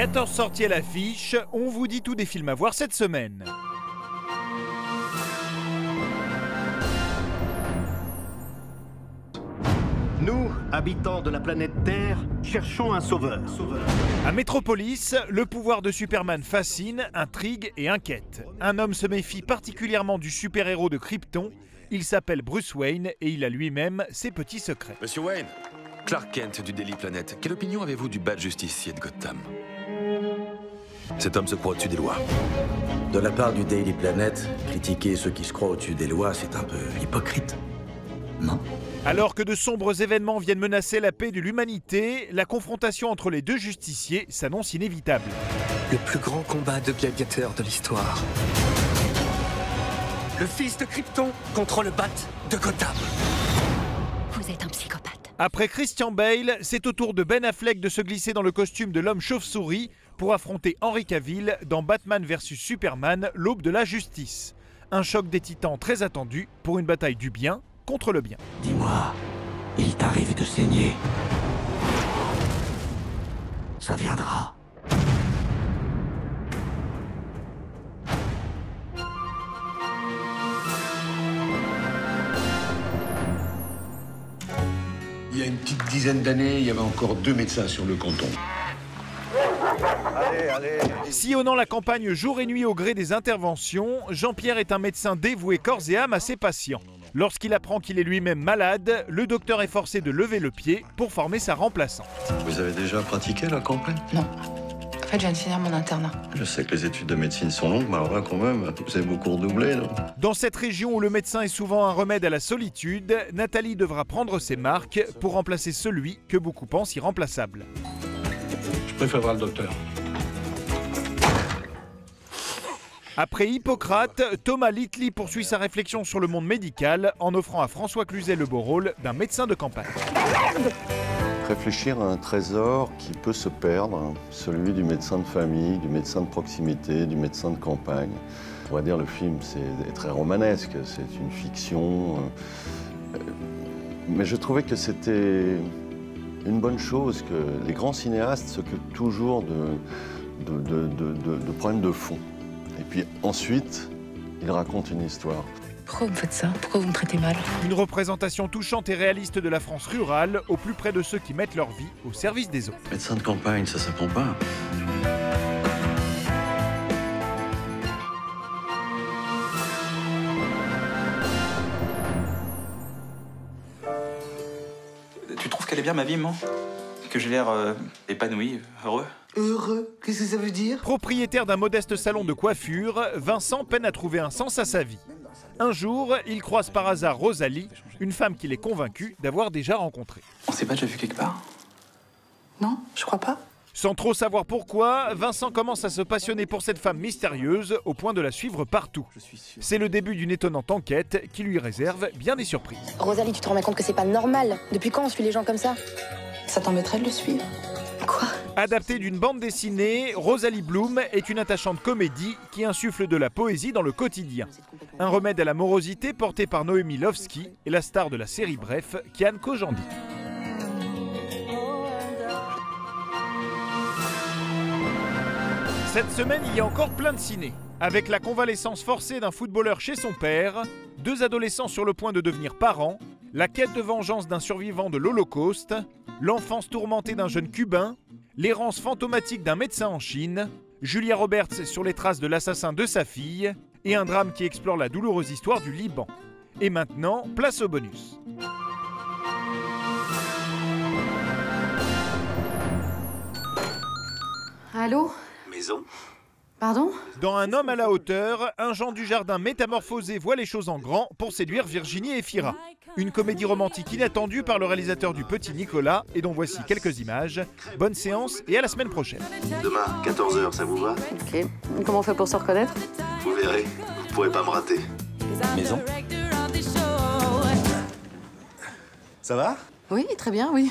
14 sorties à l'affiche, on vous dit tout des films à voir cette semaine. Nous, habitants de la planète Terre, cherchons un sauveur. À Métropolis, le pouvoir de Superman fascine, intrigue et inquiète. Un homme se méfie particulièrement du super-héros de Krypton. Il s'appelle Bruce Wayne et il a lui-même ses petits secrets. Monsieur Wayne, Clark Kent du Daily Planet, quelle opinion avez-vous du bad justicier de Gotham? Cet homme se croit au-dessus des lois. De la part du Daily Planet, critiquer ceux qui se croient au-dessus des lois, c'est un peu hypocrite. Non? Alors que de sombres événements viennent menacer la paix de l'humanité, la confrontation entre les deux justiciers s'annonce inévitable. Le plus grand combat de gladiateurs de l'histoire. Le fils de Krypton contre le bat de Gotham. Vous êtes un psychopathe. Après Christian Bale, c'est au tour de Ben Affleck de se glisser dans le costume de l'homme chauve-souris pour affronter Henry Cavill dans Batman vs Superman, l'aube de la justice. Un choc des titans très attendu pour une bataille du bien contre le bien. Dis-moi, il t'arrive de saigner. Ça viendra. Il y a une petite dizaine d'années, il y avait encore deux médecins sur le canton. Sillonnant la campagne jour et nuit au gré des interventions, Jean-Pierre est un médecin dévoué corps et âme à ses patients. Lorsqu'il apprend qu'il est lui-même malade, le docteur est forcé de lever le pied pour former sa remplaçante. Vous avez déjà pratiqué la campagne? Non. En fait, je viens de finir mon internat. Je sais que les études de médecine sont longues, mais alors là, quand même, vous avez beaucoup redoublé, non Dans cette région où le médecin est souvent un remède à la solitude, Nathalie devra prendre ses marques pour remplacer celui que beaucoup pensent irremplaçable. Je préférerais le docteur. Après Hippocrate, Thomas Littley poursuit sa réflexion sur le monde médical en offrant à François Cluzet le beau rôle d'un médecin de campagne. Réfléchir à un trésor qui peut se perdre, celui du médecin de famille, du médecin de proximité, du médecin de campagne. On pourrait dire le film, c'est très romanesque, c'est une fiction. euh, Mais je trouvais que c'était une bonne chose que les grands cinéastes s'occupent toujours de problèmes de fond. Et puis ensuite, ils racontent une histoire. Pourquoi vous me faites ça? Pourquoi vous me traitez mal? Une représentation touchante et réaliste de la France rurale, au plus près de ceux qui mettent leur vie au service des autres. Médecin de campagne, ça s'apprend pas. Tu trouves qu'elle est bien ma vie, maman? Que j'ai l'air euh, épanoui, heureux Heureux Qu'est-ce que ça veut dire? Propriétaire d'un modeste salon de coiffure, Vincent peine à trouver un sens à sa vie. Un jour, il croise par hasard Rosalie, une femme qu'il est convaincu d'avoir déjà rencontrée. On s'est pas déjà vu quelque part? Non, je crois pas. Sans trop savoir pourquoi, Vincent commence à se passionner pour cette femme mystérieuse au point de la suivre partout. C'est le début d'une étonnante enquête qui lui réserve bien des surprises. Rosalie, tu te rends compte que c'est pas normal? Depuis quand on suit les gens comme ça? Ça t'embêterait de le suivre Quoi? Adaptée d'une bande dessinée, Rosalie Bloom est une attachante comédie qui insuffle de la poésie dans le quotidien. Un remède à la morosité porté par Noémie Lovski et la star de la série Bref, Kian Kojandi. Cette semaine, il y a encore plein de ciné. Avec la convalescence forcée d'un footballeur chez son père, deux adolescents sur le point de devenir parents, la quête de vengeance d'un survivant de l'Holocauste, l'enfance tourmentée d'un jeune Cubain, l'errance fantomatique d'un médecin en Chine, Julia Roberts sur les traces de l'assassin de sa fille, et un drame qui explore la douloureuse histoire du Liban. Et maintenant, place au bonus. Allô? Maison? Pardon? Dans Un homme à la hauteur, un Jean du Jardin métamorphosé voit les choses en grand pour séduire Virginie et Fira. Une comédie romantique inattendue par le réalisateur du Petit Nicolas et dont voici quelques images. Bonne séance et à la semaine prochaine. Demain, 14h, ça vous va? Ok. Comment on fait pour se reconnaître? Vous verrez, vous pourrez pas me rater. Maison Ça va? Oui, très bien, oui.